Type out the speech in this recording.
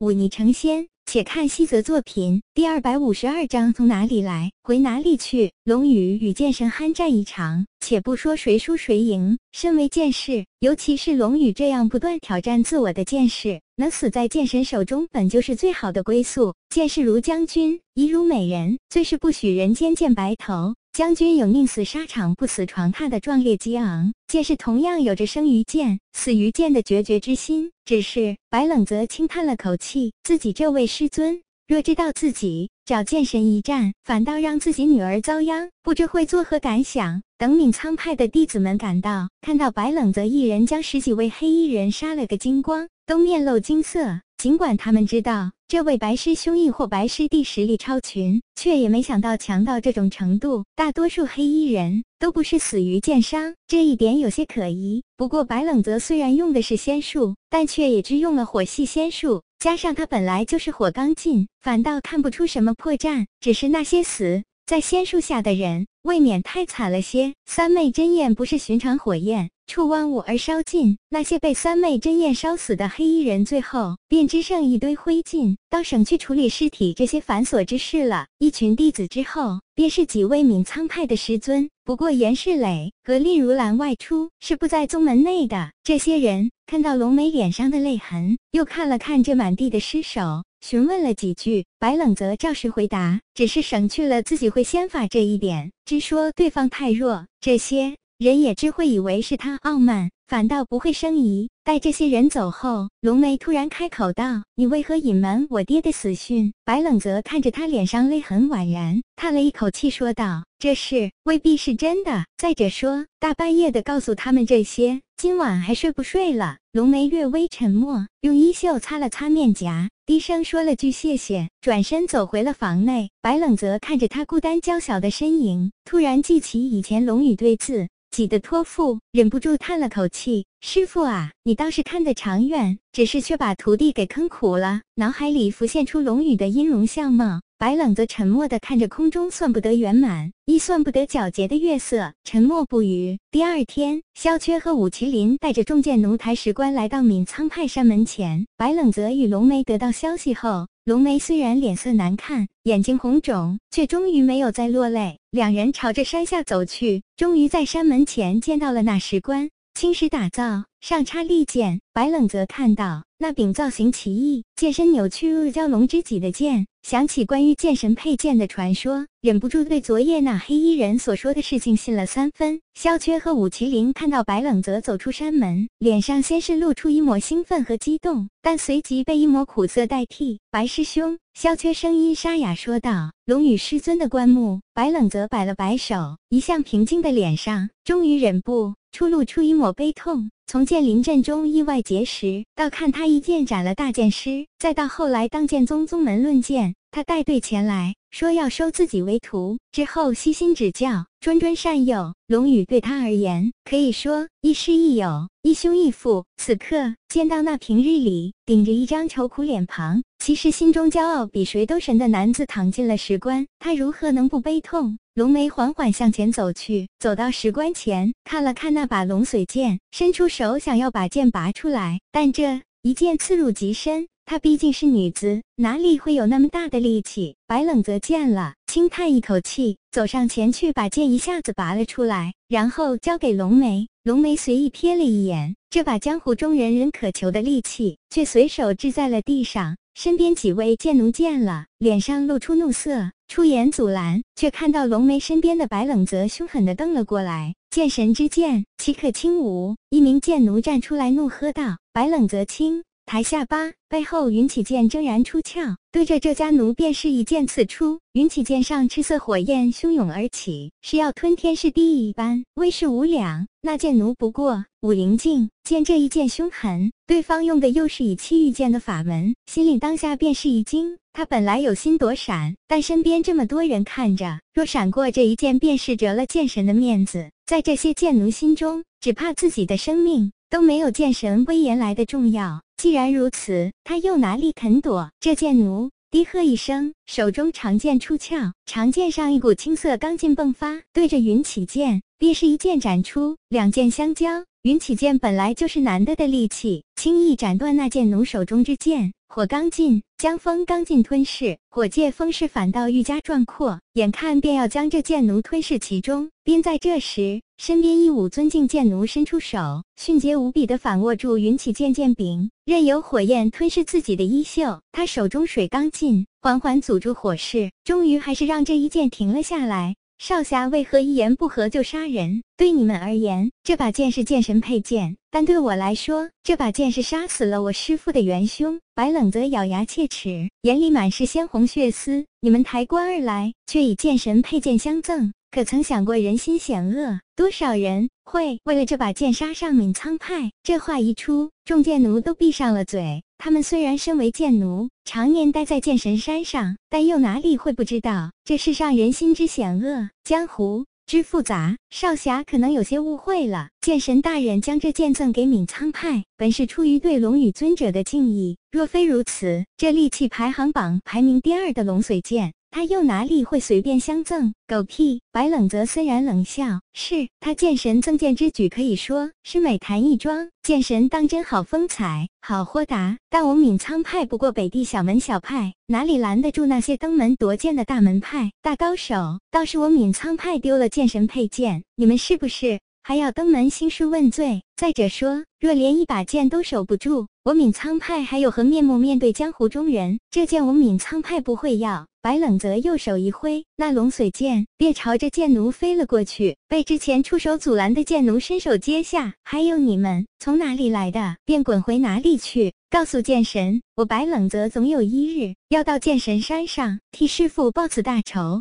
忤逆成仙。且看西泽作品第二百五十二章：从哪里来，回哪里去。龙宇与剑神酣战一场，且不说谁输谁赢，身为剑士，尤其是龙宇这样不断挑战自我的剑士，能死在剑神手中，本就是最好的归宿。剑士如将军，仪如美人，最是不许人间见白头。将军有宁死沙场不死床榻的壮烈激昂，剑士同样有着生于剑、死于剑的决绝之心。只是白冷泽轻叹了口气，自己这位师尊若知道自己找剑神一战，反倒让自己女儿遭殃，不知会作何感想。等闵苍派的弟子们赶到，看到白冷泽一人将十几位黑衣人杀了个精光，都面露惊色。尽管他们知道这位白师兄亦或白师弟实力超群，却也没想到强到这种程度。大多数黑衣人都不是死于剑伤，这一点有些可疑。不过白冷泽虽然用的是仙术，但却也只用了火系仙术，加上他本来就是火刚劲，反倒看不出什么破绽。只是那些死在仙术下的人，未免太惨了些。三昧真焰不是寻常火焰。触万物而烧尽，那些被三昧真焰烧死的黑衣人，最后便只剩一堆灰烬，倒省去处理尸体这些繁琐之事了。一群弟子之后，便是几位闵苍派的师尊。不过严世磊、格令如兰外出，是不在宗门内的。这些人看到龙梅脸上的泪痕，又看了看这满地的尸首，询问了几句。白冷则照实回答，只是省去了自己会仙法这一点，只说对方太弱。这些。人也只会以为是他傲慢，反倒不会生疑。待这些人走后，龙梅突然开口道：“你为何隐瞒我爹的死讯？”白冷泽看着他脸上泪痕宛然，叹了一口气，说道：“这事未必是真的。再者说，大半夜的告诉他们这些，今晚还睡不睡了？”龙梅略微沉默，用衣袖擦了擦面颊，低声说了句谢谢，转身走回了房内。白冷泽看着他孤单娇小的身影，突然记起以前龙宇对自。己的托付忍不住叹了口气：“师傅啊，你倒是看得长远，只是却把徒弟给坑苦了。”脑海里浮现出龙宇的音容相貌。白冷则沉默地看着空中算不得圆满，亦算不得皎洁的月色，沉默不语。第二天，萧缺和武麒麟带着重剑奴抬石棺来到闵苍派山门前。白冷则与龙梅得到消息后，龙梅虽然脸色难看，眼睛红肿，却终于没有再落泪。两人朝着山下走去，终于在山门前见到了那石棺，青石打造，上插利剑。白冷则看到那柄造型奇异、剑身扭曲如蛟龙之脊的剑。想起关于剑神佩剑的传说，忍不住对昨夜那黑衣人所说的事情信了三分。萧缺和武麒麟看到白冷泽走出山门，脸上先是露出一抹兴奋和激动，但随即被一抹苦涩代替。白师兄，萧缺声音沙哑说道：“龙宇师尊的棺木。”白冷泽摆了摆手，一向平静的脸上终于忍不出露出一抹悲痛。从剑林阵中意外结识，到看他一剑斩了大剑师，再到后来当剑宗宗门论剑，他带队前来说要收自己为徒，之后悉心指教，谆谆善诱。龙宇对他而言，可以说亦师亦友，亦兄亦父。此刻见到那平日里顶着一张愁苦脸庞，其实心中骄傲比谁都神的男子躺进了石棺，他如何能不悲痛？龙梅缓缓向前走去，走到石棺前，看了看那把龙髓剑，伸出手想要把剑拔出来，但这一剑刺入极深，她毕竟是女子，哪里会有那么大的力气？白冷泽见了，轻叹一口气，走上前去，把剑一下子拔了出来，然后交给龙梅。龙梅随意瞥了一眼，这把江湖中人人渴求的利器，却随手掷在了地上。身边几位剑奴见了，脸上露出怒色。出言阻拦，却看到龙梅身边的白冷泽凶狠地瞪了过来。剑神之剑，岂可轻舞？一名剑奴站出来怒喝道：“白冷泽轻抬下巴，背后云起剑铮然出鞘，对着这家奴便是一剑刺出。云起剑上赤色火焰汹涌而起，是要吞天噬地一般，威势无两。那剑奴不过武灵境，见这一剑凶狠，对方用的又是以气御剑的法门，心里当下便是一惊。他本来有心躲闪，但身边这么多人看着，若闪过这一剑，便是折了剑神的面子。在这些剑奴心中，只怕自己的生命都没有剑神威严来的重要。既然如此，他又哪里肯躲？这剑奴低喝一声，手中长剑出鞘，长剑上一股青色刚劲迸发，对着云起剑便是一剑斩出。两剑相交，云起剑本来就是难得的利器，轻易斩断那剑奴手中之剑。火刚尽，将风刚进吞噬，火借风势反倒愈加壮阔，眼看便要将这剑奴吞噬其中。便在这时，身边一武尊敬剑奴伸出手，迅捷无比的反握住云起剑剑柄，任由火焰吞噬自己的衣袖。他手中水刚尽，缓缓阻住火势，终于还是让这一剑停了下来。少侠为何一言不合就杀人？对你们而言，这把剑是剑神佩剑，但对我来说，这把剑是杀死了我师父的元凶。白冷泽咬牙切齿，眼里满是鲜红血丝。你们抬棺而来，却以剑神佩剑相赠，可曾想过人心险恶？多少人会为了这把剑杀上闵苍派？这话一出，众剑奴都闭上了嘴。他们虽然身为剑奴，常年待在剑神山上，但又哪里会不知道这世上人心之险恶，江湖之复杂？少侠可能有些误会了。剑神大人将这剑赠给闵苍派，本是出于对龙宇尊者的敬意。若非如此，这利器排行榜排名第二的龙髓剑。他又哪里会随便相赠？狗屁！白冷泽虽然冷笑，是他剑神赠剑之举，可以说是美谈一桩。剑神当真好风采，好豁达。但我闵苍派不过北地小门小派，哪里拦得住那些登门夺剑的大门派、大高手？倒是我闵苍派丢了剑神佩剑，你们是不是还要登门兴师问罪？再者说，若连一把剑都守不住，我闵苍派还有何面目面对江湖中人？这剑我闵苍派不会要。白冷泽右手一挥，那龙髓剑便朝着剑奴飞了过去，被之前出手阻拦的剑奴伸手接下。还有你们从哪里来的，便滚回哪里去！告诉剑神，我白冷泽总有一日要到剑神山上替师傅报此大仇。